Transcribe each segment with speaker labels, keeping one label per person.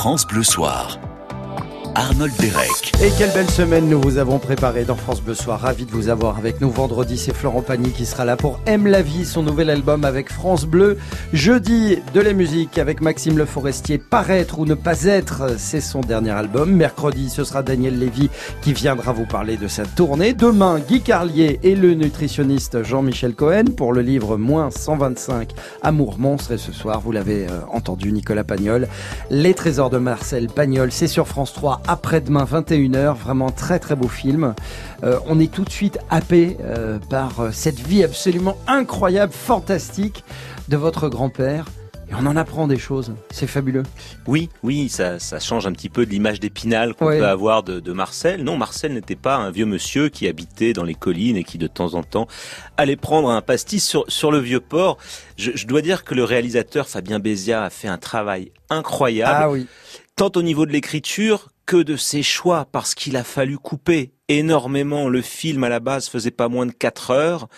Speaker 1: France Bleu Soir. Arnold Derek.
Speaker 2: Et quelle belle semaine nous vous avons préparé dans France Bleu Soir. Ravi de vous avoir avec nous. Vendredi, c'est Florent Pagny qui sera là pour Aime la vie, son nouvel album avec France Bleu. Jeudi, de la musique avec Maxime Le Forestier. Paraître ou ne pas être, c'est son dernier album. Mercredi, ce sera Daniel Lévy qui viendra vous parler de sa tournée. Demain, Guy Carlier et le nutritionniste Jean-Michel Cohen pour le livre Moins 125 Amour monstre. Et ce soir, vous l'avez euh, entendu, Nicolas Pagnol. Les trésors de Marcel Pagnol, c'est sur France 3 après-demain 21h. Vraiment très très beau film. Euh, on est tout de suite happé euh, par euh, cette vie absolument incroyable, fantastique de votre grand-père. Et on en apprend des choses. C'est fabuleux.
Speaker 3: Oui, oui, ça, ça change un petit peu de l'image d'épinal qu'on
Speaker 2: Ouais.
Speaker 3: peut avoir de, de Marcel. Non, Marcel n'était pas un vieux monsieur qui habitait dans les collines et qui de temps en temps allait prendre un pastis sur, sur le vieux port. Je, je dois dire que le réalisateur Fabien Béziat a fait un travail incroyable,
Speaker 2: Ah oui.
Speaker 3: tant au niveau de l'écriture que de ses choix, parce qu'il a fallu couper énormément. Le film à la base faisait pas moins de 4 heures.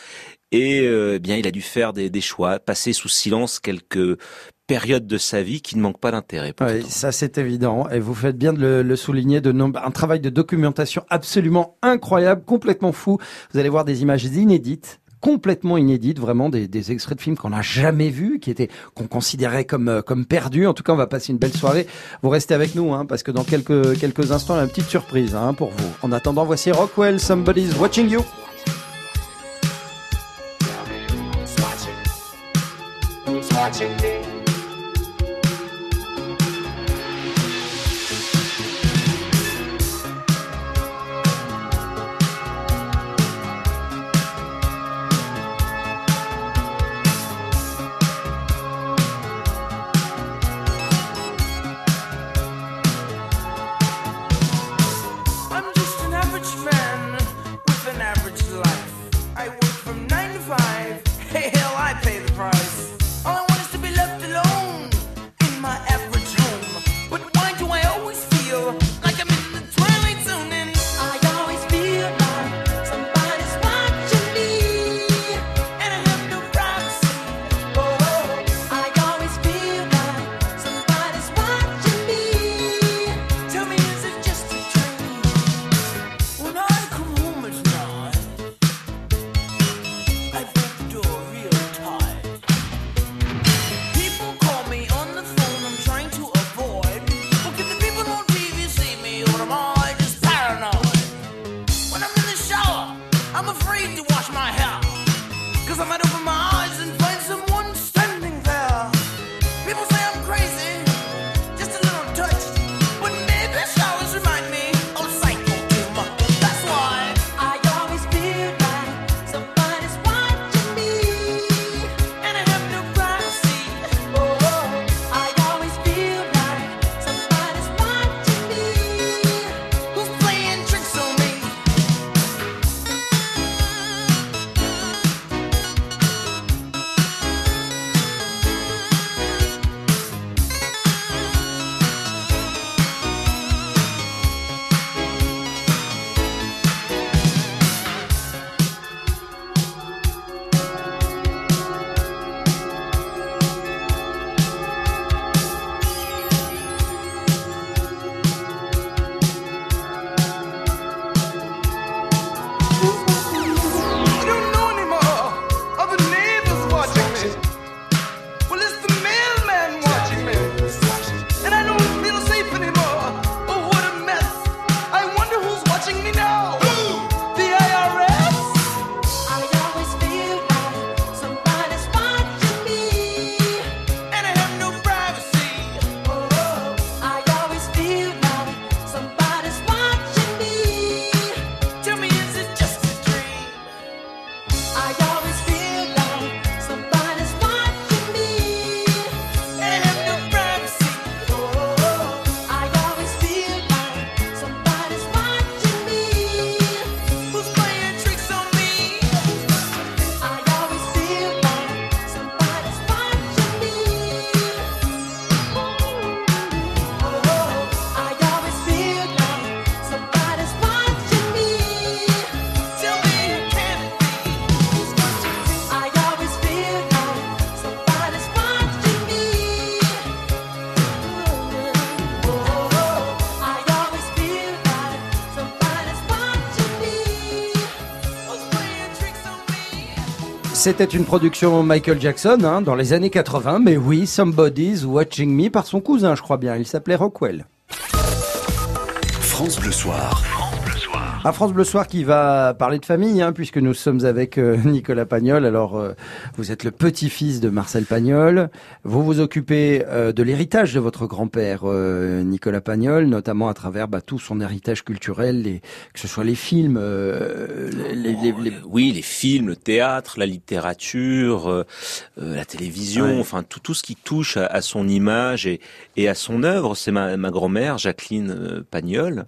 Speaker 3: Et euh, eh bien, il a dû faire des, des choix, passer sous silence quelques périodes de sa vie qui ne manquent pas d'intérêt.
Speaker 2: Oui, ça c'est évident. Et vous faites bien de le, le souligner. De nom- un travail de documentation absolument incroyable, complètement fou. Vous allez voir des images inédites complètement inédites, vraiment des, extraits de films qu'on n'a jamais vus, qui étaient qu'on considérait comme euh, comme perdus. En tout cas, on va passer une belle soirée. Vous restez avec nous, hein, parce que dans quelques quelques instants, a une petite surprise hein, pour vous. En attendant, voici Rockwell, Somebody's Watching You. C'était une production Michael Jackson hein, dans les années 80, mais oui, Somebody's Watching Me par son cousin, je crois bien. Il s'appelait Rockwell.
Speaker 1: France Bleu Soir.
Speaker 2: À France Bleu Soir qui va parler de famille, hein, puisque nous sommes avec euh, Nicolas Pagnol. Alors, euh, vous êtes le petit-fils de Marcel Pagnol. Vous vous occupez euh, de l'héritage de votre grand-père, euh, Nicolas Pagnol, notamment à travers bah, tout son héritage culturel, les, que ce soit les films, euh, les, les- les-
Speaker 3: Oui, les films, le théâtre, la littérature, la télévision,
Speaker 2: Ouais.
Speaker 3: enfin tout, tout ce qui touche à, à son image et, et à son œuvre. C'est ma, ma grand-mère, Jacqueline Pagnol,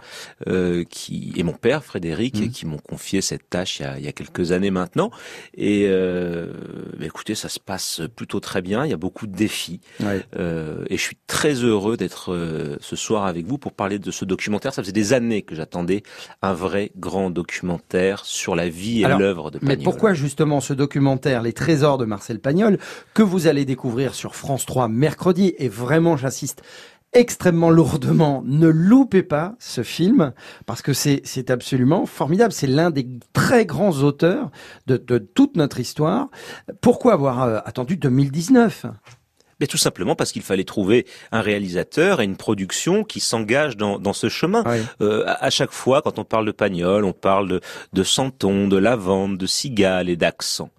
Speaker 3: euh, qui et mon père, Frédéric,
Speaker 2: Mhm.
Speaker 3: qui m'ont confié cette tâche il y a, il y a quelques années maintenant. Et euh, bah, écoutez, ça se passe plutôt très bien. Il y a beaucoup de défis.
Speaker 2: ouais.
Speaker 3: Euh, et je suis très heureux d'être euh, ce soir avec vous pour parler de ce documentaire. Ça faisait des années que j'attendais un vrai grand documentaire sur la vie et l'œuvre de
Speaker 2: Mais
Speaker 3: Pagnol.
Speaker 2: pourquoi justement ce documentaire Les Trésors de Marcel Pagnol que vous allez découvrir sur France 3 mercredi? Et vraiment j'insiste extrêmement lourdement, ne loupez pas ce film parce que c'est absolument formidable. C'est l'un des très grands auteurs de, de toute notre histoire. Pourquoi avoir euh, attendu 2019
Speaker 3: Mais tout simplement parce qu'il fallait trouver un réalisateur et une production qui s'engage dans, dans ce chemin.
Speaker 2: Ouais.
Speaker 3: Euh, à, à chaque fois, quand on parle de Pagnol, on parle de, de Santon, de Lavande, de Cigale et d'accent.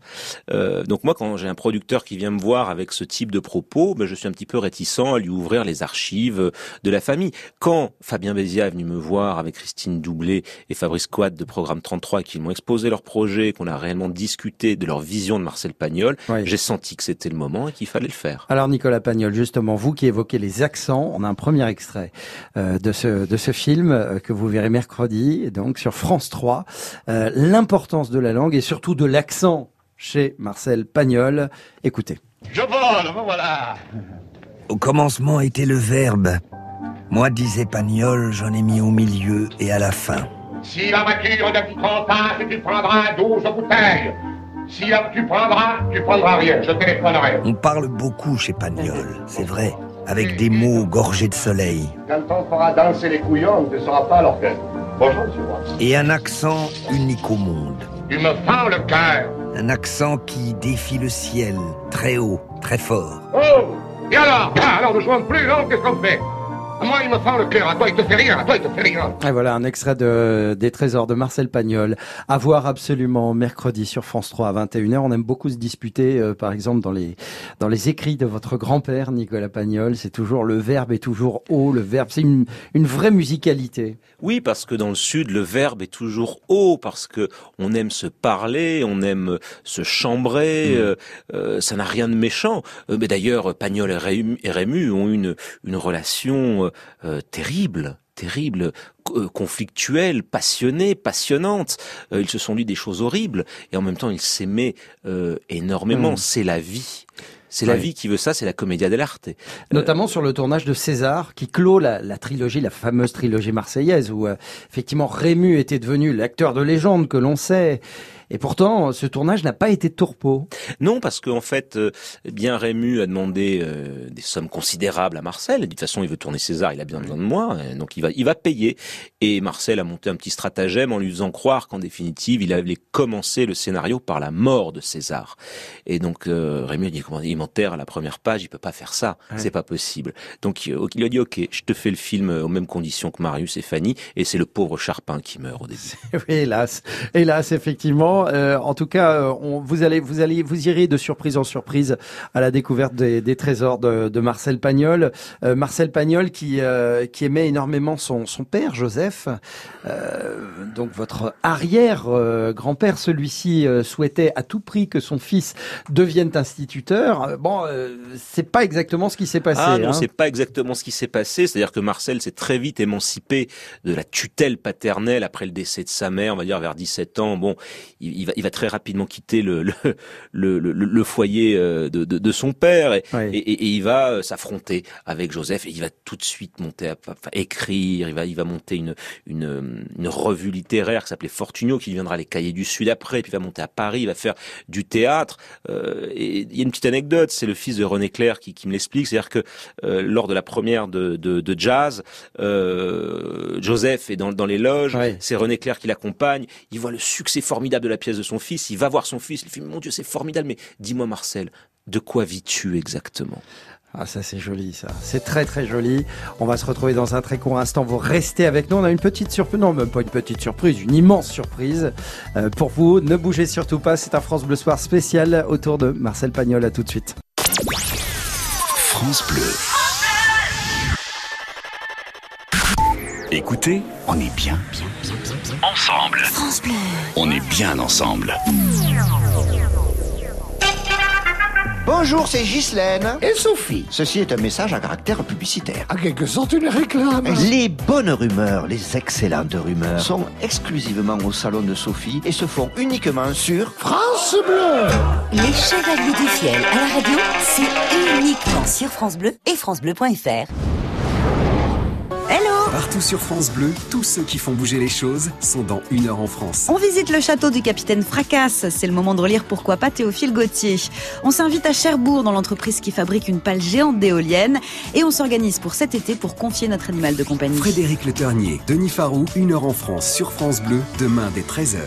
Speaker 3: Euh, donc moi, quand j'ai un producteur qui vient me voir avec ce type de propos, ben, je suis un petit peu réticent à lui ouvrir les archives de la famille. Quand Fabien Béziat est venu me voir avec Christine Doublé et Fabrice Quad de Programme 33 et qu'ils m'ont exposé leur projet, qu'on a réellement discuté de leur vision de Marcel Pagnol, j'ai senti que c'était le moment et qu'il fallait le faire.
Speaker 2: Alors Nicolas Pagnol, justement, vous qui évoquez les accents, on a un premier extrait euh, de ce de ce film euh, que vous verrez mercredi, donc sur France 3. Euh, L'importance de la langue et surtout de l'accent chez Marcel Pagnol. Écoutez.
Speaker 4: Je vole, me voilà.
Speaker 5: Au commencement était le verbe. Moi, disait Pagnol, j'en ai mis au milieu et à la fin.
Speaker 4: Si la voiture ne t'y prend pas, tu prendras 12 bouteilles. Si tu prendras, tu prendras rien. Je téléphonerai.
Speaker 5: On parle beaucoup chez Pagnol, c'est vrai, avec des mots gorgés de soleil.
Speaker 4: Quand on fera danser les couillons, tu ne seras pas l'orgueil. Bonjour, monsieur.
Speaker 5: Et un accent unique au monde.
Speaker 4: Tu me fends le cœur.
Speaker 5: Un accent qui défie le ciel, très haut, très fort.
Speaker 4: Oh Et alors? Ah, Alors, ne jouons plus, non Qu'est-ce qu'on fait À moi, il me fend le cœur? À toi, il te fait rien. À toi, il te fait rien.
Speaker 2: Et voilà un extrait de des trésors de Marcel Pagnol. À voir absolument mercredi sur France 3 à 21h. On aime beaucoup se disputer, euh, par exemple dans les dans les écrits de votre grand-père Nicolas Pagnol. C'est toujours le verbe est toujours haut. Le verbe, c'est une une vraie musicalité.
Speaker 3: Oui, parce que dans le sud, le verbe est toujours haut, parce que on aime se parler, on aime se chambrer. euh, euh, ça n'a rien de méchant. Euh, mais d'ailleurs, Pagnol et Rému, et Rému ont une une relation euh, euh, terrible. Terrible, euh, conflictuelle, passionnée, passionnante. Euh, ils se sont dit des choses horribles et en même temps ils s'aimaient euh, énormément.
Speaker 2: Mm.
Speaker 3: C'est la vie. C'est la vie qui veut ça, c'est la commedia dell'arte.
Speaker 2: Notamment sur le tournage de César, qui clôt la, la trilogie, la fameuse trilogie marseillaise, où euh, effectivement Rému était devenu l'acteur de légende que l'on sait. Et pourtant, ce tournage n'a pas été tourpeau.
Speaker 3: Non, parce qu'en fait, euh, eh bien Rému a demandé euh, des sommes considérables à Marcel. De toute façon, il veut tourner César, il a bien besoin de moi, euh, donc il va, il va payer. Et Marcel a monté un petit stratagème en lui faisant croire qu'en définitive, il allait commencer le scénario par la mort de César. Et donc euh, Rému a dit il m'enterre à la première page, il peut pas faire ça,
Speaker 2: Ouais.
Speaker 3: c'est pas possible. Donc il il a dit ok, je te fais le film aux mêmes conditions que Marius et Fanny, et c'est le pauvre Charpin qui meurt au début.
Speaker 2: Oui, hélas, hélas, effectivement. Euh, en tout cas, euh, on, vous allez, vous allez, vous irez de surprise en surprise à la découverte des, des trésors de, de Marcel Pagnol. Euh, Marcel Pagnol qui euh, qui aimait énormément son son père Joseph. Donc votre arrière grand-père, celui-ci souhaitait à tout prix que son fils devienne instituteur. Bon, c'est pas exactement ce qui s'est passé.
Speaker 3: Ah non,
Speaker 2: hein.
Speaker 3: c'est pas exactement ce qui s'est passé. C'est-à-dire que Marcel s'est très vite émancipé de la tutelle paternelle après le décès de sa mère, on va dire vers 17 ans. Bon, il, il va, il va très rapidement quitter le, le, le, le- le foyer euh, de, de, de son père et, et, et- et il va euh, s'affronter avec Joseph et il va tout de suite monter à enfin, écrire, il va, il va monter une, une, une revue littéraire qui s'appelait Fortunio qui deviendra les Cahiers du Sud après, puis il va monter à Paris, il va faire du théâtre. Euh, et il y a une petite anecdote, c'est le fils de René Clair qui, qui me l'explique, c'est-à-dire que euh, lors de la première de, de, de jazz, euh, Joseph est dans, dans les loges,
Speaker 2: Ouais.
Speaker 3: c'est René Clair qui l'accompagne, il voit le succès formidable de la pièce de son fils, il va voir son fils, il fait mon Dieu c'est formidable, mais dis-moi Marcel, de quoi vis-tu exactement?
Speaker 2: Ah ça c'est joli ça, c'est très très joli. On va se retrouver dans un très court instant, vous restez avec nous, on a une petite surprise, non même pas une petite surprise, une immense surprise euh, pour vous. Ne bougez surtout pas, c'est un France Bleu Soir spécial autour de Marcel Pagnol, à tout de suite.
Speaker 1: France Bleu. Écoutez, on est bien, bien ensemble. France Bleu. On est bien ensemble.
Speaker 6: Bonjour, c'est Ghislaine. Et Sophie. Ceci est un message à caractère publicitaire.
Speaker 7: En quelque sorte, une réclame.
Speaker 6: Les bonnes rumeurs, les excellentes rumeurs, sont exclusivement au salon de Sophie et se font uniquement sur
Speaker 7: France Bleu.
Speaker 8: Les Chevaliers du Fiel à la radio, c'est uniquement sur France Bleu et francebleu.fr.
Speaker 9: Partout sur France Bleu, tous ceux qui font bouger les choses sont dans Une heure en France.
Speaker 10: On visite le château du capitaine Fracasse. C'est le moment de relire Pourquoi pas Théophile Gauthier. On s'invite à Cherbourg dans l'entreprise qui fabrique une pale géante d'éoliennes. Et on s'organise pour cet été pour confier notre animal de compagnie.
Speaker 9: Frédéric Le Ternier, Denis Farou, Une heure en France sur France Bleu, demain dès 13h.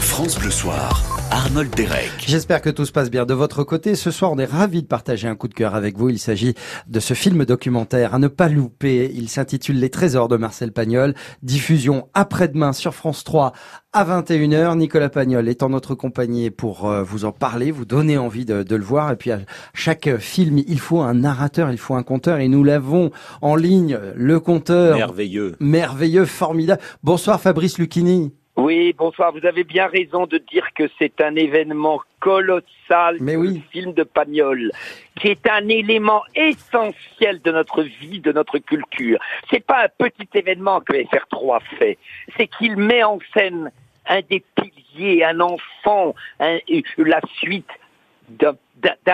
Speaker 1: France Bleu Soir. Arnold Derek.
Speaker 2: J'espère que tout se passe bien de votre côté. Ce soir, on est ravis de partager un coup de cœur avec vous. Il s'agit de ce film documentaire à ne pas louper. Il s'intitule Les Trésors de Marcel Pagnol. Diffusion après-demain sur France 3 à 21h. Nicolas Pagnol est en notre compagnie pour euh, vous en parler, vous donner envie de, de le voir. Et puis à chaque film, il faut un narrateur, il faut un conteur. Et nous l'avons en ligne, le conteur.
Speaker 3: Merveilleux.
Speaker 2: Merveilleux, formidable. Bonsoir Fabrice Lucchini.
Speaker 11: Oui, bonsoir. Vous avez bien raison de dire que c'est un événement colossal,
Speaker 2: Mais
Speaker 11: le film de Pagnol, qui est un élément essentiel de notre vie, de notre culture. C'est pas un petit événement que FR3 a fait, c'est qu'il met en scène un des piliers, un enfant, un- la suite d'un-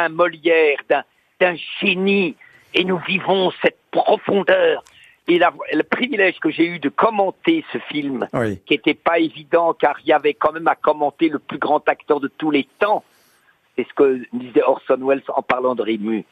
Speaker 11: Molière, d'un génie, et nous vivons cette profondeur. Et la- le privilège que j'ai eu de commenter ce film,
Speaker 2: Oui.
Speaker 11: qui n'était pas évident car il y avait quand même à commenter le plus grand acteur de tous les temps. C'est ce que disait Orson Welles en parlant de Rému.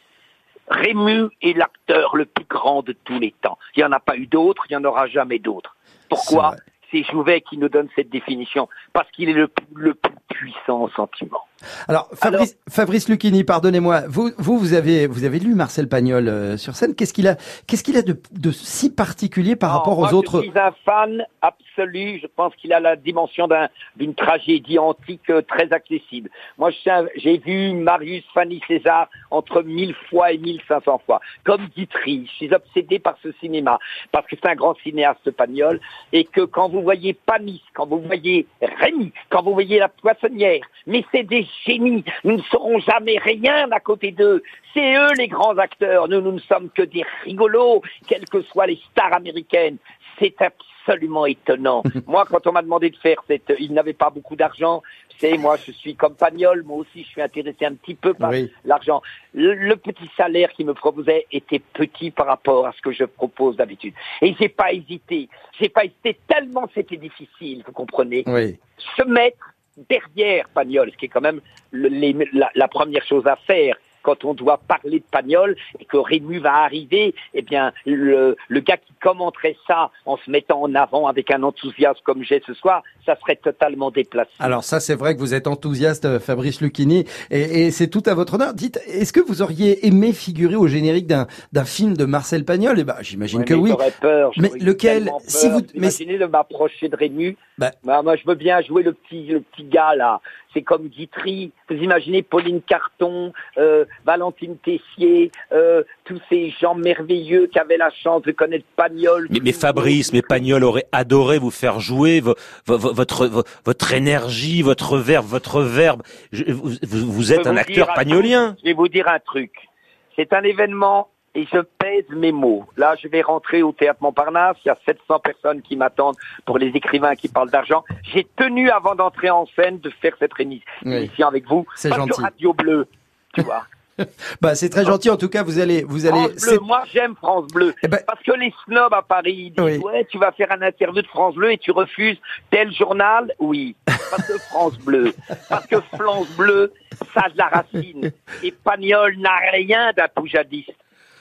Speaker 11: Rému est l'acteur le plus grand de tous les temps. Il n'y en a pas eu d'autres, il n'y en aura jamais d'autres. Pourquoi? C'est Jouvet qui nous donne cette définition. Parce qu'il est le, plus- le plus puissant sentiment.
Speaker 2: Alors, Fabrice, Fabrice Lucchini, pardonnez-moi, vous, vous, vous avez, vous avez lu Marcel Pagnol euh, sur scène. Qu'est-ce qu'il a, qu'est-ce qu'il a de, de si particulier par
Speaker 11: Non,
Speaker 2: rapport
Speaker 11: moi,
Speaker 2: aux autres
Speaker 11: Je suis un fan absolu. Je pense qu'il a la dimension d'un- d'une tragédie antique euh, très accessible. Moi, j'ai vu Marius Fanny César entre 1000 fois et 1500 fois. Comme Guitry, je suis obsédé par ce cinéma parce que c'est un grand cinéaste Pagnol et que quand vous voyez Panis, quand vous voyez Rémy, quand vous voyez La Poissonnière, mais c'est des génies. Nous ne serons jamais rien à côté d'eux. C'est eux les grands acteurs. Nous, nous ne sommes que des rigolos, quelles que soient les stars américaines. C'est absolument étonnant. moi, quand on m'a demandé de faire cette, il n'avait pas beaucoup d'argent. C'est moi, je suis comme Pagnol. Moi aussi, je suis intéressé un petit peu par
Speaker 2: Oui.
Speaker 11: l'argent. Le, le petit salaire qu'il me proposait était petit par rapport à ce que je propose d'habitude. Et j'ai pas hésité. J'ai pas hésité tellement c'était difficile, vous comprenez
Speaker 2: Oui.
Speaker 11: se mettre derrière Pagnol, ce qui est quand même la première chose à faire quand on doit parler de Pagnol et que Rému va arriver, eh bien, le, le gars qui commenterait ça en se mettant en avant avec un enthousiasme comme j'ai ce soir, ça serait totalement déplacé.
Speaker 2: Alors ça, c'est vrai que vous êtes enthousiaste, euh, Fabrice Lucchini, et, et c'est tout à votre honneur. Dites, est-ce que vous auriez aimé figurer au générique d'un d'un film de Marcel Pagnol? Eh ben, j'imagine
Speaker 11: Ouais,
Speaker 2: que oui.
Speaker 11: j'aurais peur,
Speaker 2: Mais lequel
Speaker 11: peur.
Speaker 2: Si vous, mais
Speaker 11: Imaginez de m'approcher de Rému.
Speaker 2: Bah.
Speaker 11: Bah, moi, je veux bien jouer le petit, le petit gars là. C'est comme Guitry. Vous imaginez Pauline Carton, euh, Valentine Tessier, euh, tous ces gens merveilleux qui avaient la chance de connaître Pagnol.
Speaker 3: Mais, mais Fabrice, mais Pagnol aurait adoré vous faire jouer vo- vo- vo- votre vo- votre énergie, votre verbe, votre verbe. Je- vous, vous- vous
Speaker 11: Je
Speaker 3: êtes un
Speaker 11: vous
Speaker 3: acteur pagnolien.
Speaker 11: truc. Je vais vous dire un truc. C'est un événement et je pèse mes mots. Là, je vais rentrer au théâtre Montparnasse. Il y a 700 personnes qui m'attendent pour les écrivains qui parlent d'argent. J'ai tenu, avant d'entrer en scène, de faire cette émi-
Speaker 2: Oui.
Speaker 11: émission avec vous.
Speaker 2: C'est gentil.
Speaker 11: Radio Bleu, tu vois.
Speaker 2: bah, c'est très gentil. En tout cas, vous allez, vous allez.
Speaker 11: France Bleu, moi j'aime France Bleu.
Speaker 2: Eh ben-
Speaker 11: Parce que les snobs à Paris ils disent
Speaker 2: Oui.
Speaker 11: ouais tu vas faire un interview de France Bleu et tu refuses tel journal. Oui, parce que France Bleu, parce que France Bleu, ça de la racine. Et Pagnol n'a rien d'un poujadiste.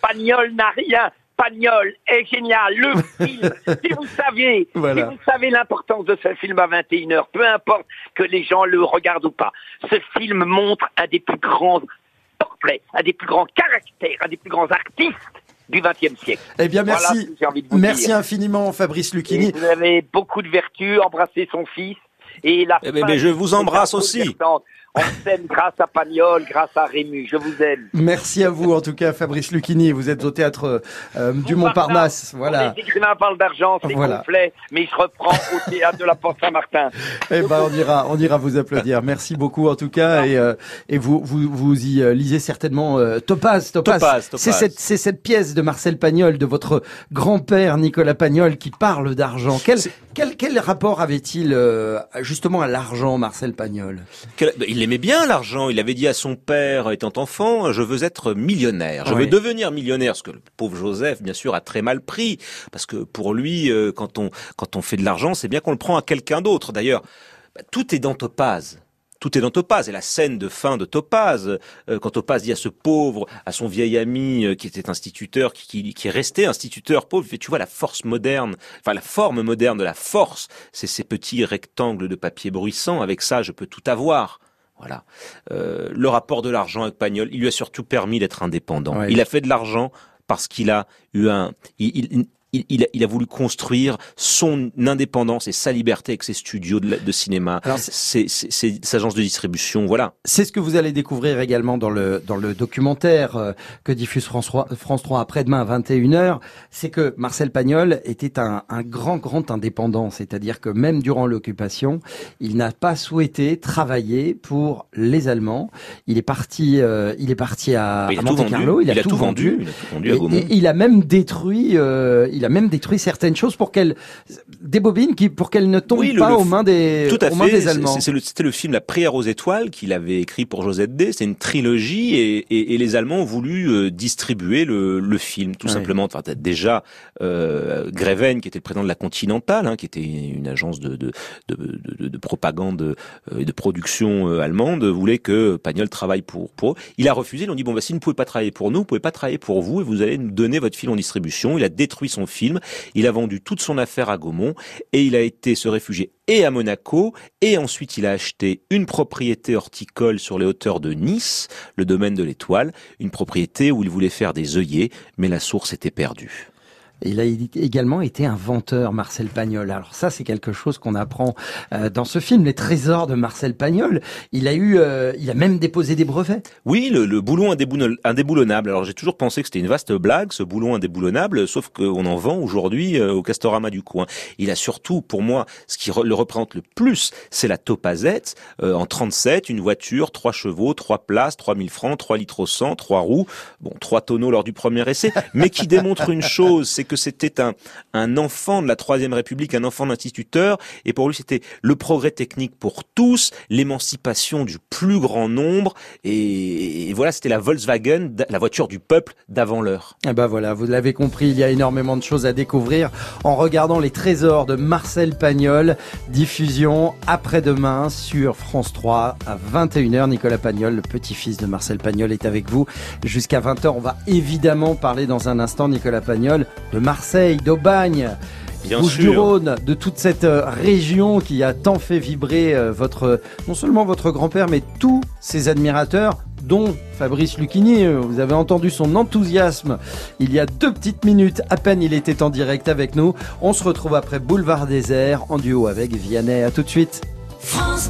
Speaker 11: Pagnol n'a rien. Pagnol est génial. Le film, si vous saviez,
Speaker 2: Voilà.
Speaker 11: si vous savez l'importance de ce film à 21h, peu importe que les gens le regardent ou pas, ce film montre un des plus grands un des plus grands caractères, un des plus grands artistes du XXe siècle.
Speaker 2: Eh bien,
Speaker 11: Voilà
Speaker 2: merci.
Speaker 11: ce que j'ai envie de vous
Speaker 2: Merci
Speaker 11: dire.
Speaker 2: infiniment, Fabrice
Speaker 11: Et
Speaker 2: Lucchini.
Speaker 11: vous avez beaucoup de vertus, embrasser son fils. Et la
Speaker 3: Eh ben, ben, je vous embrasse aussi.
Speaker 11: On s'aime grâce à Pagnol, grâce à Rému. Je vous aime.
Speaker 2: Merci à vous, en tout cas, Fabrice Lucchini. Vous êtes au théâtre euh, du Montparnasse. Voilà.
Speaker 11: Les écrivains parlent d'argent, c'est
Speaker 2: Voilà.
Speaker 11: complet, mais je reprends au théâtre de la Porte Saint-Martin.
Speaker 2: Eh ben, on ira, on ira vous applaudir. Merci beaucoup, en tout cas. Et, euh, et vous, vous, vous y euh, lisez certainement euh, Topaz. Topaz.
Speaker 3: Topaz.
Speaker 2: C'est cette, c'est cette pièce de Marcel Pagnol, de votre grand-père Nicolas Pagnol, qui parle d'argent. Quel, quel, quel rapport avait-il euh, justement à l'argent, Marcel Pagnol?
Speaker 3: Quel- Il aimait bien l'argent. Il avait dit à son père, étant enfant, je veux être millionnaire. Je
Speaker 2: Ouais.
Speaker 3: veux devenir millionnaire. Ce que le pauvre Joseph, bien sûr, a très mal pris. Parce que pour lui, euh, quand on, quand on fait de l'argent, c'est bien qu'on le prend à quelqu'un d'autre. D'ailleurs, bah, tout est dans Topaz. Tout est dans Topaz. Et la scène de fin de Topaz, euh, quand Topaz dit à ce pauvre, à son vieil ami euh, qui était instituteur, qui, qui, qui est resté instituteur pauvre, il tu vois la force moderne, enfin la forme moderne de la force, c'est ces petits rectangles de papier bruissant. Avec ça, je peux tout avoir. Voilà. Euh, le rapport de l'argent avec Pagnol, il lui a surtout permis d'être indépendant.
Speaker 2: Ouais.
Speaker 3: Il a fait de l'argent parce qu'il a eu un, il, il, il, il a, il a voulu construire son indépendance et sa liberté avec ses studios de, cinéma,
Speaker 2: Alors,
Speaker 3: ses, ses, ses- ses agences de distribution. Voilà.
Speaker 2: C'est ce que vous allez découvrir également dans le dans le documentaire euh, que diffuse France 3, France 3 après-demain à 21h. C'est que Marcel Pagnol était un, un grand grand indépendant, c'est-à-dire que même durant l'occupation, il n'a pas souhaité travailler pour les Allemands. Il est parti euh, il est parti à,
Speaker 3: Il a
Speaker 2: à Carlo,
Speaker 3: vendu.
Speaker 2: il a, tout vendu.
Speaker 3: Il a tout vendu à
Speaker 2: Et,
Speaker 3: Gaumont.
Speaker 2: et il a même détruit, euh, il a même détruit certaines choses pour qu'elles, des bobines qui, pour qu'elles ne tombent
Speaker 3: Oui, le-
Speaker 2: pas
Speaker 3: le
Speaker 2: aux mains des,
Speaker 3: Tout à
Speaker 2: aux mains des Allemands.
Speaker 3: le- C'était le film La prière aux étoiles qu'il avait écrit pour Josette D. C'est une trilogie et, et- et les Allemands ont voulu euh, distribuer le, film, tout
Speaker 2: Ouais.
Speaker 3: simplement. Enfin, déjà euh, Greven, qui était le président de la Continentale, hein, qui était une agence de, de, de, de- de propagande euh, et de production euh, allemande, voulait que Pagnol travaille pour, pour eux. Il a refusé. Ils ont dit bon, bah, si vous ne pouvez pas travailler pour nous, vous pouvez pas travailler pour vous et vous allez nous donner votre film en distribution. Il a détruit son film. Il a vendu toute son affaire à Gaumont et il a été se réfugier et à Monaco et ensuite il a acheté une propriété horticole sur les hauteurs de Nice, le domaine de l'Étoile, une propriété où il voulait faire des œillets, mais la source était perdue.
Speaker 2: Il a également été inventeur, Marcel Pagnol. Alors ça, c'est quelque chose qu'on apprend euh, dans ce film, Les Trésors de Marcel Pagnol. Il a eu, euh, il a même déposé des brevets.
Speaker 3: Oui, le, le boulon indéboulon- indéboulonnable. Alors j'ai toujours pensé que c'était une vaste blague, ce boulon indéboulonnable, sauf qu'on en vend aujourd'hui euh, au Castorama du coin. Il a surtout, pour moi, ce qui re- le représente le plus, c'est la topazette euh, en 37, une voiture, trois chevaux, trois places, 3000 francs, 3 litres au 100, trois roues, bon, trois tonneaux lors du premier essai, mais qui démontre une chose, c'est que c'était un, un enfant de la Troisième République, un enfant d'instituteur, et pour lui c'était le progrès technique pour tous, l'émancipation du plus grand nombre, et, et voilà, c'était la Volkswagen, la voiture du peuple d'avant l'heure.
Speaker 2: Eh ben voilà, vous l'avez compris, il y a énormément de choses à découvrir en regardant Les Trésors de Marcel Pagnol, diffusion après-demain sur France 3 à 21h. Nicolas Pagnol, le petit-fils de Marcel Pagnol, est avec vous jusqu'à 20h. On va évidemment parler dans un instant, Nicolas Pagnol, de Marseille, d'Aubagne. Bouches du. Rhône, de toute cette euh, région qui a tant fait vibrer euh, votre, non seulement votre grand-père, mais tous ses admirateurs, dont Fabrice Lucchini. Vous avez entendu son enthousiasme il y a deux petites minutes. À peine il était en direct avec nous. On se retrouve après Boulevard Désert en duo avec Vianney. À tout de suite.
Speaker 8: France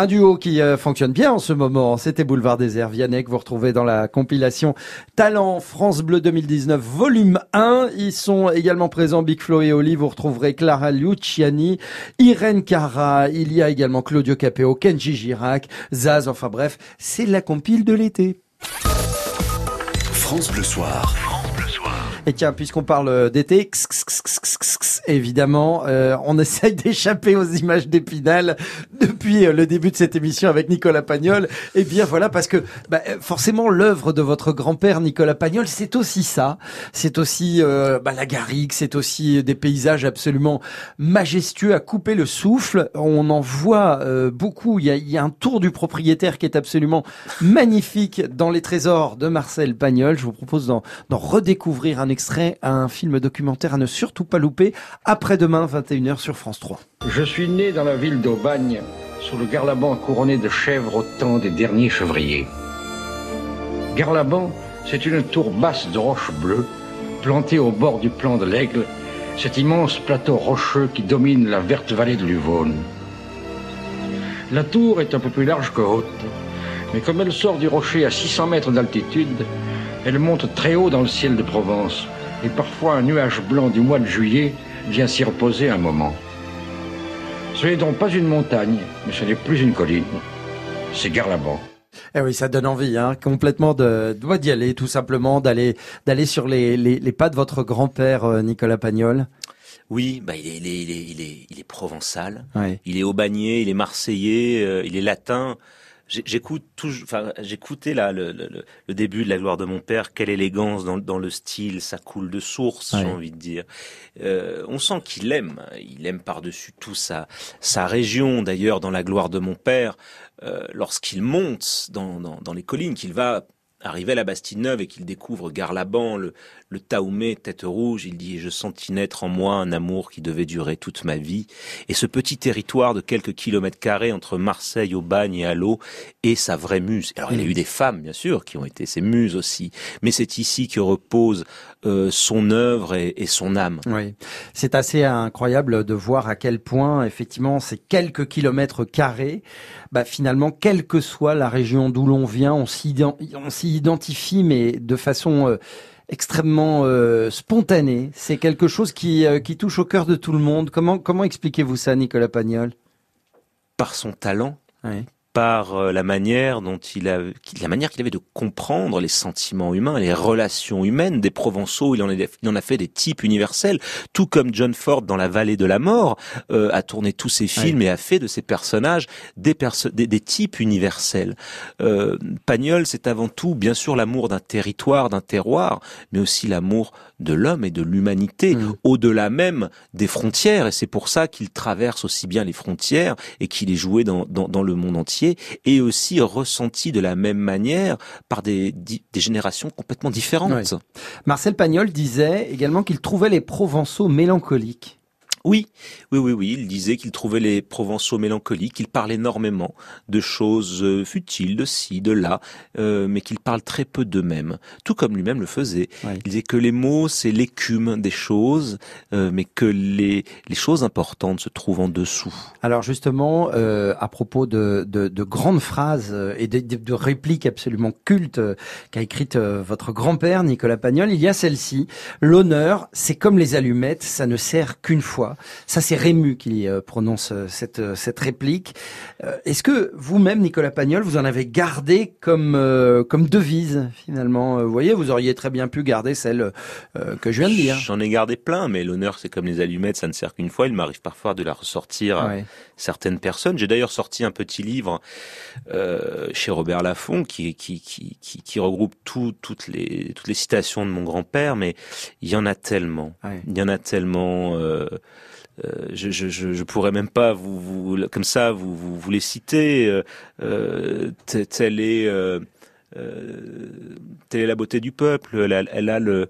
Speaker 2: Un duo qui euh, fonctionne bien en ce moment, c'était Boulevard Désert. Vianney que vous retrouvez dans la compilation Talent France Bleu 2019 volume 1. Ils sont également présents Big Flo et Oli. Vous retrouverez Clara Luciani, Irène Cara. Il y a également Claudio Capeo, Kenji Girac, Zaz. Enfin bref, c'est la compile de l'été.
Speaker 1: France Bleu Soir.
Speaker 2: Et tiens, puisqu'on parle d'été, x, x, évidemment, euh, on essaye d'échapper aux images d'Épinal depuis euh, le début de cette émission avec Nicolas Pagnol. Et bien voilà, parce que bah, euh, forcément, l'œuvre de votre grand-père Nicolas Pagnol, c'est aussi ça. C'est aussi euh, bah, la garrigue, c'est aussi des paysages absolument majestueux à couper le souffle. On en voit euh, beaucoup. Il y, a, il y a un tour du propriétaire qui est absolument magnifique dans les trésors de Marcel Pagnol. Je vous propose d'en redécouvrir un extrait, un film documentaire à ne surtout pas louper. Après-demain, 21h sur France 3.
Speaker 12: Je suis né dans la ville d'Aubagne, sous le Garlaban couronné de chèvres au temps des derniers chevriers. Garlaban, c'est une tour basse de roches bleues, plantée au bord du plan de l'Aigle, cet immense plateau rocheux qui domine la verte vallée de l'Uvonne. La tour est un peu plus large que haute, mais comme elle sort du rocher à 600 mètres d'altitude, elle monte très haut dans le ciel de Provence, et parfois un nuage blanc du mois de juillet vient s'y reposer un moment. Ce n'est donc pas une montagne, mais ce n'est plus une colline. C'est Garlaban.
Speaker 2: Eh oui, ça donne envie, hein, complètement de, de- d'y aller, tout simplement, d'aller, d'aller sur les, les, les pas de votre grand-père, euh, Nicolas Pagnol.
Speaker 3: Oui, bah il est, il est, il est, il est, il est provençal.
Speaker 2: Ouais.
Speaker 3: Il est aubagné, il est marseillais, euh, il est latin. J'écoute toujours, enfin, j'écoutais là le, le, le- début de la gloire de mon père. Quelle élégance dans, dans le style, ça coule de source, j'ai envie de dire. Euh, on sent qu'il aime, il aime par-dessus tout sa sa région. D'ailleurs, dans la gloire de mon père, euh, lorsqu'il monte dans, dans, dans les collines, qu'il va arriver à la Bastille-Neuve et qu'il découvre Garlaban, le, le Taoumé, tête rouge, il dit « Je sentis naître en moi un amour qui devait durer toute ma vie. » Et ce petit territoire de quelques kilomètres carrés entre Marseille, Aubagne et Allo est sa vraie muse. Alors, il y a eu des femmes, bien sûr, qui ont été ses muses aussi. Mais c'est ici que repose euh, son œuvre et, et son âme.
Speaker 2: Oui, c'est assez incroyable de voir à quel point, effectivement, ces quelques kilomètres carrés, bah, finalement, quelle que soit la région d'où l'on vient, on s'y identifie, mais de façon euh, extrêmement euh, spontanée. C'est quelque chose qui, euh, qui touche au cœur de tout le monde. Comment, comment expliquez-vous ça, Nicolas Pagnol?
Speaker 3: Par son talent,
Speaker 2: Oui.
Speaker 3: Par euh, la manière dont il a, la manière qu'il avait de comprendre les sentiments humains, les relations humaines. Des Provençaux, il en, il en a fait des types universels, tout comme John Ford dans La Vallée de la Mort euh, a tourné tous ses films et a fait de ses personnages des, des, des, types universels. Euh, Pagnol, c'est avant tout, bien sûr, l'amour d'un territoire, d'un terroir, mais aussi l'amour de l'homme et de l'humanité, mmh. au-delà même des frontières. Et c'est pour ça qu'il traverse aussi bien les frontières et qu'il est joué dans, dans, dans le monde entier et aussi ressenti de la même manière par des, des générations complètement différentes.
Speaker 2: Marcel Pagnol disait également qu'il trouvait les Provençaux mélancoliques.
Speaker 3: Oui, oui, oui, oui. Il disait qu'il trouvait les Provençaux mélancoliques, qu'il parle énormément de choses euh, futiles, de ci, de là, euh, mais qu'il parle très peu d'eux-mêmes, tout comme lui-même le faisait. Il disait que les mots, c'est l'écume des choses, euh, mais que les, les choses importantes se trouvent en dessous.
Speaker 2: Alors justement, à propos de, de, de, grandes phrases et de, de répliques absolument cultes qu'a écrite votre grand-père, Nicolas Pagnol, il y a celle-ci. L'honneur, c'est comme les allumettes, ça ne sert qu'une fois. Ça, c'est Rému qui euh, prononce euh, cette, euh, cette réplique. Est-ce que vous-même, Nicolas Pagnol, vous en avez gardé comme, comme devise, finalement? Vous voyez, vous auriez très bien pu garder celle que je viens de dire.
Speaker 3: J'en ai gardé plein, mais l'honneur, c'est comme les allumettes, ça ne sert qu'une fois. Il m'arrive parfois de la ressortir à certaines personnes. J'ai d'ailleurs sorti un petit livre chez Robert Laffont qui, qui, qui, qui, qui regroupe tout, toutes, les, toutes les citations de mon grand-père, mais il y en a tellement. Il y en a tellement... Euh, je, je, je, pourrais même pas vous, vous comme ça vous, vous, vous les citer. Euh, euh telle est euh, telle est la beauté du peuple. Elle elle a le euh,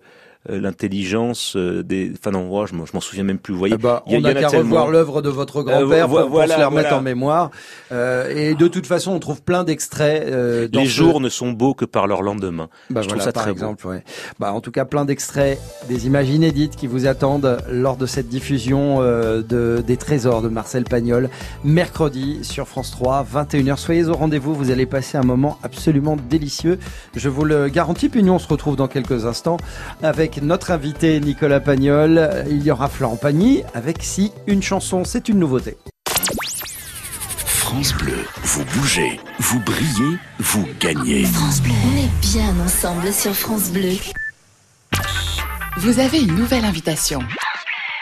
Speaker 3: l'intelligence euh, des. Enfin non, je m'en souviens même plus. Vous voyez,
Speaker 2: ben, on n'a qu'à revoir l'œuvre de votre euh, grand-père pour, se la remettre en mémoire. et de toute façon, on trouve plein d'extraits.
Speaker 3: Les jours ne sont beaux que par leur lendemain.
Speaker 2: Bah, je trouve ça par très exemple. Ouais. Bah, en tout cas, plein d'extraits, des images inédites qui vous attendent lors de cette diffusion de des Trésors de Marcel Pagnol, mercredi sur France 3, 21h. Soyez au rendez-vous. Vous allez passer un moment absolument délicieux. Je vous le garantis. Puis nous, on se retrouve dans quelques instants avec notre invité Nicolas Pagnol. Il y aura Florent Pagny avec Si une chanson, c'est une nouveauté.
Speaker 1: France Bleu, vous bougez, vous brillez, vous gagnez.
Speaker 8: France Bleu, on est bien ensemble sur France Bleu.
Speaker 13: Vous avez une nouvelle invitation.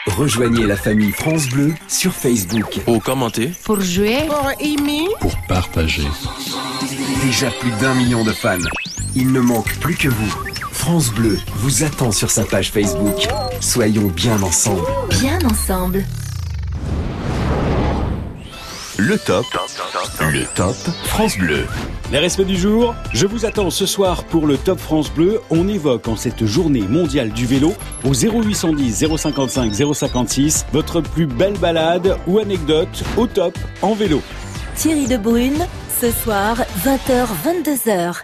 Speaker 9: Rejoignez la famille France Bleu sur Facebook.
Speaker 14: Pour commenter.
Speaker 13: Pour jouer.
Speaker 7: Pour aimer.
Speaker 14: Pour partager.
Speaker 9: Déjà plus d'un million de fans. Il ne manque plus que vous. France Bleu vous attend sur sa page Facebook. Soyons bien ensemble.
Speaker 8: Bien ensemble.
Speaker 1: Le top. Le top France Bleu.
Speaker 15: Les respects du jour, je vous attends ce soir pour le Top France Bleu. On évoque en cette journée mondiale du vélo au 0810 055 056 votre plus belle balade ou anecdote au top en vélo.
Speaker 8: Thierry de Brune, ce soir 20h 22h.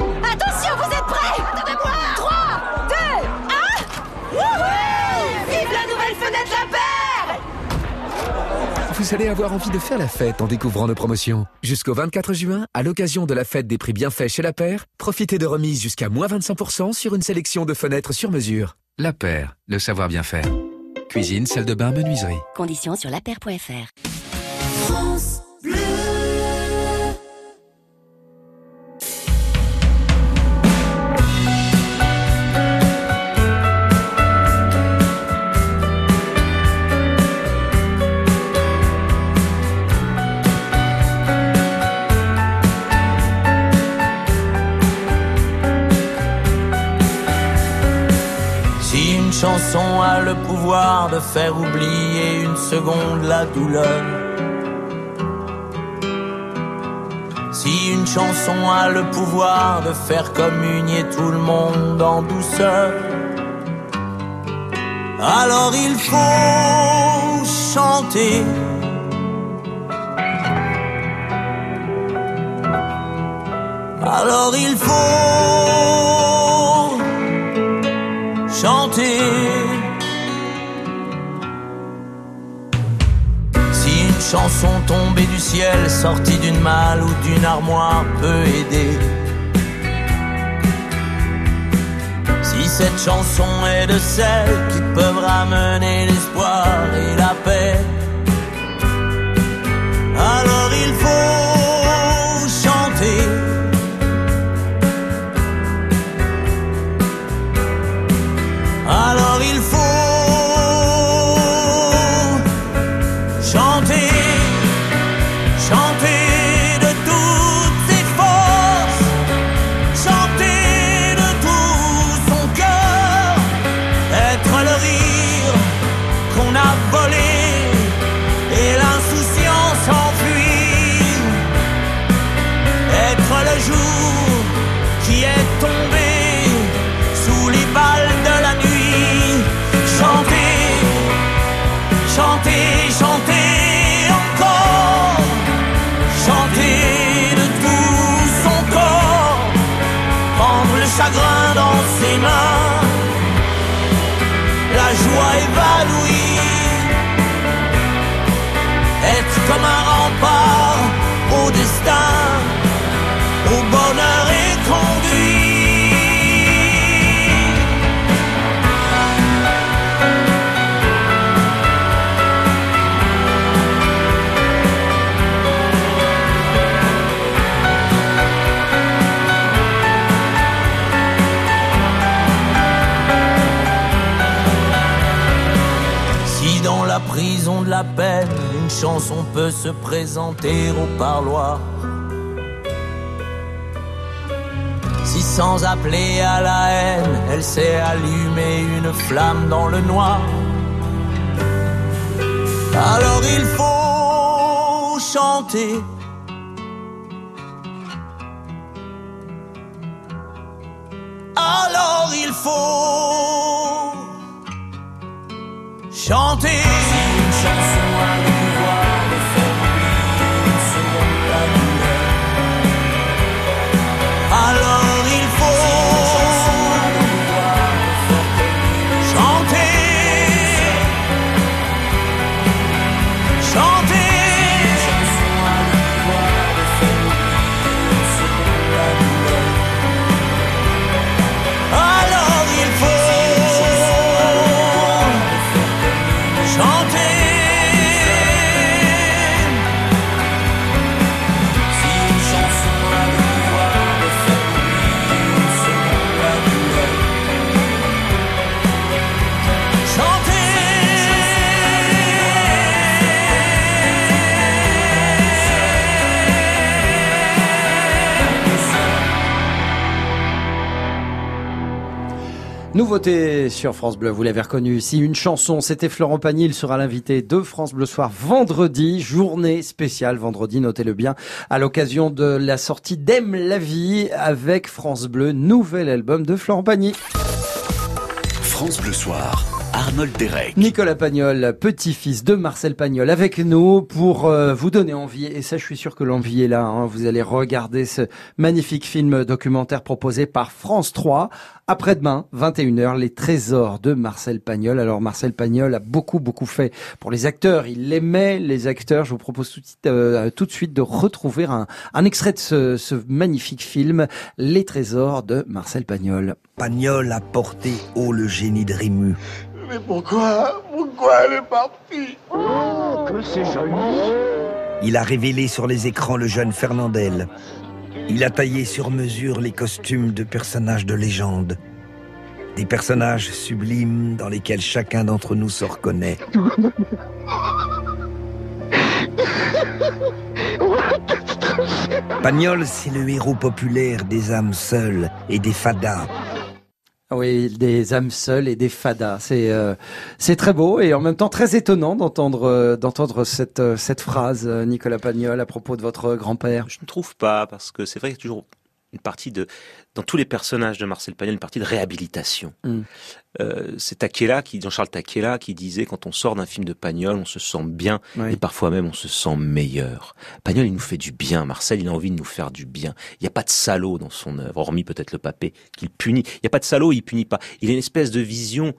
Speaker 14: vous allez avoir envie de faire la fête en découvrant nos promotions. Jusqu'au 24 juin, à l'occasion de la fête des prix bienfaits chez La Paire, profitez de remises jusqu'à moins 25% sur une sélection de fenêtres sur mesure. La Paire, le savoir bien faire. Cuisine, salle de bain, menuiserie.
Speaker 8: Conditions sur lapaire.fr.
Speaker 16: chanson a le pouvoir de faire oublier une seconde la douleur. Si une chanson a le pouvoir de faire communier tout le monde en douceur, alors il faut chanter. Alors il faut chanson tombée du ciel, sortie d'une malle ou d'une armoire peut aider. Si cette chanson est de celles qui peuvent ramener l'espoir et chanter, chanter encore, chanter de tout son corps, prendre le chagrin dans ses mains, la joie évanouie, une chanson peut se présenter au parloir. Si sans appeler à la haine, elle sait allumer une flamme dans le noir. Alors il faut chanter. Alors il faut chanter.
Speaker 2: Nouveauté sur France Bleu, vous l'avez reconnu. Si une chanson, c'était Florent Pagny, il sera l'invité de France Bleu Soir vendredi, journée spéciale vendredi, notez-le bien, à l'occasion de la sortie d'Aime la vie avec France Bleu, nouvel album de Florent Pagny.
Speaker 1: France Bleu Soir, Arnold Derek.
Speaker 2: Nicolas Pagnol, petit-fils de Marcel Pagnol, avec nous pour euh, vous donner envie. Et ça, je suis sûr que l'envie est là. hein. Vous allez regarder ce magnifique film documentaire proposé par France 3. Après-demain, 21h, les trésors de Marcel Pagnol. Alors, Marcel Pagnol a beaucoup, beaucoup fait pour les acteurs. Il aimait les acteurs. Je vous propose tout de suite, euh, tout de, suite de retrouver un, un extrait de ce, ce magnifique film, Les trésors de Marcel Pagnol.
Speaker 5: Pagnol a porté haut le génie de Rému.
Speaker 7: Mais pourquoi? Pourquoi elle est partie? Oh, que c'est joli
Speaker 5: Il a révélé sur les écrans le jeune Fernandel. Il a taillé sur mesure les costumes de personnages de légende. Des personnages sublimes dans lesquels chacun d'entre nous se reconnaît. Pagnol, c'est le héros populaire des âmes seules et des fadas.
Speaker 2: Oui, des âmes seules et des fadas. C'est euh, c'est très beau et en même temps très étonnant d'entendre euh, d'entendre cette euh, cette phrase, Nicolas Pagnol, à propos de votre grand-père.
Speaker 3: Je ne trouve pas, parce que c'est vrai qu'il y a toujours une partie de, dans tous les personnages de Marcel Pagnol, une partie de réhabilitation.
Speaker 2: Mm.
Speaker 3: Euh, c'est Takela, qui, Jean-Charles Takela, qui disait quand on sort d'un film de Pagnol, on se sent bien et parfois même on se sent meilleur. Pagnol, il nous fait du bien. Marcel, il a envie de nous faire du bien. Il n'y a pas de salaud dans son œuvre, hormis peut-être le papé qu'il punit. Il n'y a pas de salaud, il punit pas. Il a une espèce de vision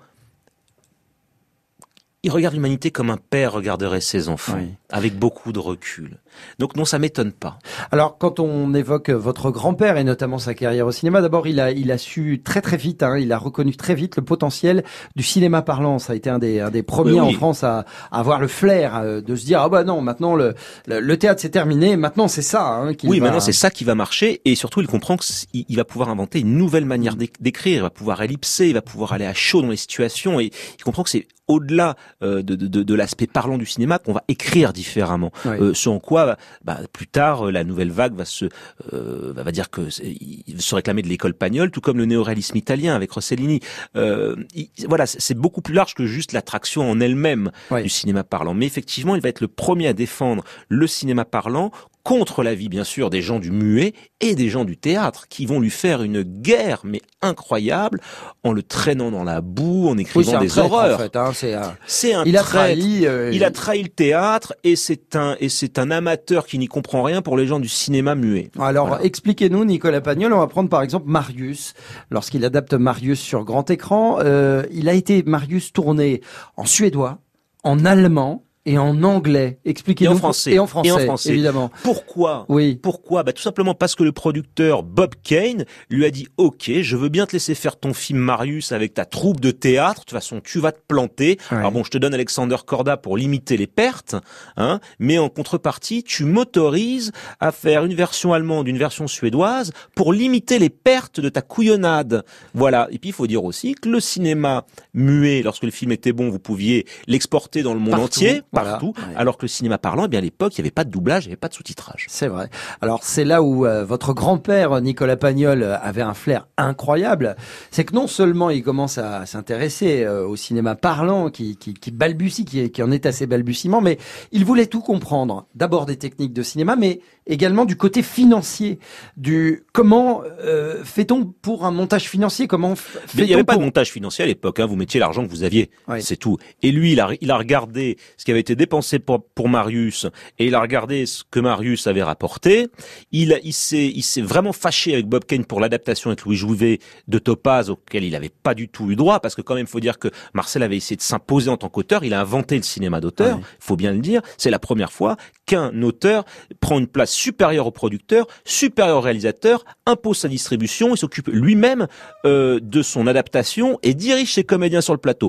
Speaker 3: il regarde l'humanité comme un père regarderait ses enfants, avec beaucoup de recul. Donc non, ça m'étonne pas.
Speaker 2: Alors quand on évoque votre grand-père et notamment sa carrière au cinéma, d'abord il a il a su très très vite, hein, il a reconnu très vite le potentiel du cinéma parlant. Ça a été un des un des premiers en France à, avoir le flair euh, de se dire ah bah non maintenant le le, théâtre c'est terminé, maintenant c'est ça. Hein,
Speaker 3: oui, maintenant c'est ça qui va marcher et surtout il comprend qu'il va pouvoir inventer une nouvelle manière d'écrire, il va pouvoir ellipser, il va pouvoir aller à chaud dans les situations et il comprend que c'est au-delà euh, de, de, de l'aspect parlant du cinéma qu'on va écrire différemment. Euh, ce en quoi, bah, plus tard, euh, la nouvelle vague va se euh, va dire que se réclamer de l'école pagnole, tout comme le néoréalisme italien avec Rossellini. Euh, voilà, c'est beaucoup plus large que juste l'attraction en elle-même du cinéma parlant. Mais effectivement, il va être le premier à défendre le cinéma parlant contre la vie bien sûr des gens du muet et des gens du théâtre qui vont lui faire une guerre mais incroyable en le traînant dans la boue, en écrivant des horreurs.
Speaker 2: Hein,
Speaker 3: c'est un, il a trahi, euh, il a trahi le théâtre et c'est un et c'est un amateur qui n'y comprend rien pour les gens du cinéma muet.
Speaker 2: Alors expliquez-nous Nicolas Pagnol, on va prendre par exemple Marius. Lorsqu'il adapte Marius sur grand écran, euh, il a été Marius tourné en suédois, en allemand et en anglais. Expliquez-nous.
Speaker 3: Et en français.
Speaker 2: Et en français, évidemment.
Speaker 3: Pourquoi
Speaker 2: Oui.
Speaker 3: Pourquoi bah, Tout simplement parce que le producteur Bob Kane lui a dit « Ok, je veux bien te laisser faire ton film Marius avec ta troupe de théâtre. De toute façon, tu vas te planter. Alors bon, je te donne Alexander Korda pour limiter les pertes, hein, mais en contrepartie, tu m'autorises à faire une version allemande, une version suédoise pour limiter les pertes de ta couillonnade. Voilà. Et puis, il faut dire aussi que le cinéma muet, lorsque le film était bon, vous pouviez l'exporter dans le monde entier partout, alors que le cinéma parlant, eh bien à l'époque, il n'y avait pas de doublage, il n'y avait pas de sous-titrage.
Speaker 2: C'est vrai. Alors c'est là où euh, votre grand-père Nicolas Pagnol euh, avait un flair incroyable, c'est que non seulement il commence à s'intéresser euh, au cinéma parlant, qui, qui, qui balbutie, qui, qui, en est assez balbutiement, mais il voulait tout comprendre. D'abord des techniques de cinéma, mais également du côté financier, du comment fait-on pour un montage financier, comment
Speaker 3: Il n'y avait pas de montage financier à l'époque, hein, vous mettiez l'argent que vous aviez, c'est tout. Et lui, il a, il a regardé ce qui avait été dépensé pour, pour Marius et il a regardé ce que Marius avait rapporté. Il, il s'est, il s'est vraiment fâché avec Bob Kane pour l'adaptation avec Louis Jouvet de Topaz auquel il n'avait pas du tout eu droit parce que quand même, il faut dire que Marcel avait essayé de s'imposer en tant qu'auteur. Il a inventé le cinéma d'auteur. Il faut bien le dire. C'est la première fois qu'un auteur prend une place supérieure au producteur, supérieure au réalisateur, impose sa distribution, il s'occupe lui-même euh, de son adaptation et dirige ses comédiens sur le plateau.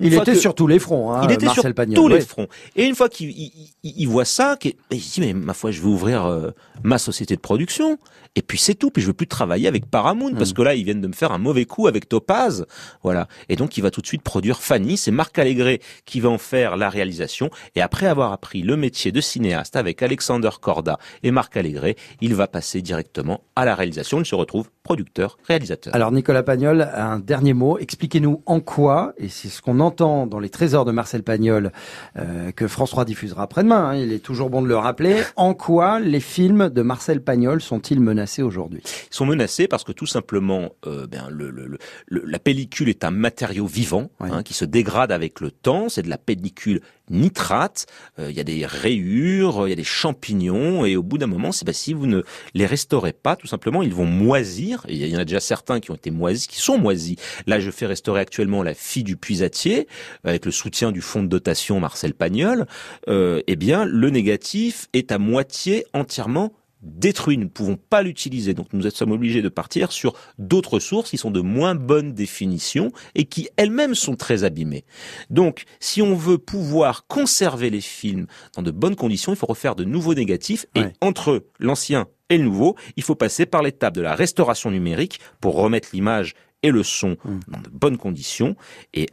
Speaker 2: Il était sur tous les fronts, hein,
Speaker 3: Il était
Speaker 2: sur
Speaker 3: tous les fronts. Et une fois qu'il voit ça, il dit mais ma foi, je vais ouvrir euh, ma société de production. Et puis c'est tout. Puis je veux plus travailler avec Paramount parce hmm. que là ils viennent de me faire un mauvais coup avec Topaz. Voilà. Et donc il va tout de suite produire Fanny. C'est Marc Allégret qui va en faire la réalisation. Et après avoir appris le métier de cinéaste avec Alexander Corda et Marc Allégret, il va passer directement à la réalisation. Il se retrouve producteur, réalisateur.
Speaker 2: Alors Nicolas Pagnol, un dernier mot. Expliquez-nous en quoi, et c'est ce qu'on entend dans les trésors de Marcel Pagnol, euh, que France 3 diffusera après-demain. Hein, il est toujours bon de le rappeler. En quoi les films de Marcel Pagnol sont-ils menés aujourd'hui?
Speaker 3: Ils sont menacés parce que tout simplement, euh, ben, le, le, le, la pellicule est un matériau vivant hein, qui se dégrade avec le temps. C'est de la pellicule nitrate. Euh, il y a des rayures, il y a des champignons, et au bout d'un moment, c'est ben, si vous ne les restaurez pas, tout simplement, ils vont moisir. Il y en a déjà certains qui ont été moisis, qui sont moisis. Là, je fais restaurer actuellement la fille du puisatier avec le soutien du fonds de dotation Marcel Pagnol. Euh, eh bien, le négatif est à moitié entièrement détruit, nous ne pouvons pas l'utiliser. Donc nous sommes obligés de partir sur d'autres sources qui sont de moins bonne définition et qui elles-mêmes sont très abîmées. Donc si on veut pouvoir conserver les films dans de bonnes conditions, il faut refaire de nouveaux négatifs et entre l'ancien et le nouveau, il faut passer par l'étape de la restauration numérique pour remettre l'image et le son mmh. dans de bonnes conditions et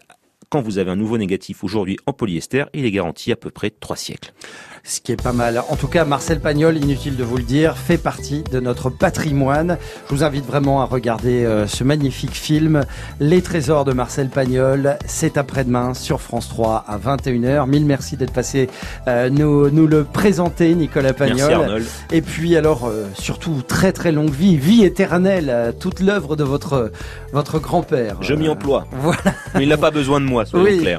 Speaker 3: quand vous avez un nouveau négatif aujourd'hui en polyester, il est garanti à peu près 3 siècles
Speaker 2: ce qui est pas mal. En tout cas, Marcel Pagnol, inutile de vous le dire, fait partie de notre patrimoine. Je vous invite vraiment à regarder euh, ce magnifique film, Les Trésors de Marcel Pagnol. C'est après-demain sur France 3 à 21h. Mille merci d'être passé euh, nous, nous le présenter, Nicolas Pagnol. Et puis alors, euh, surtout, très très longue vie, vie éternelle, toute l'œuvre de votre, votre grand-père.
Speaker 3: Je m'y emploie. Voilà. Mais il n'a pas besoin de moi, soyons
Speaker 2: oui,
Speaker 3: clairs.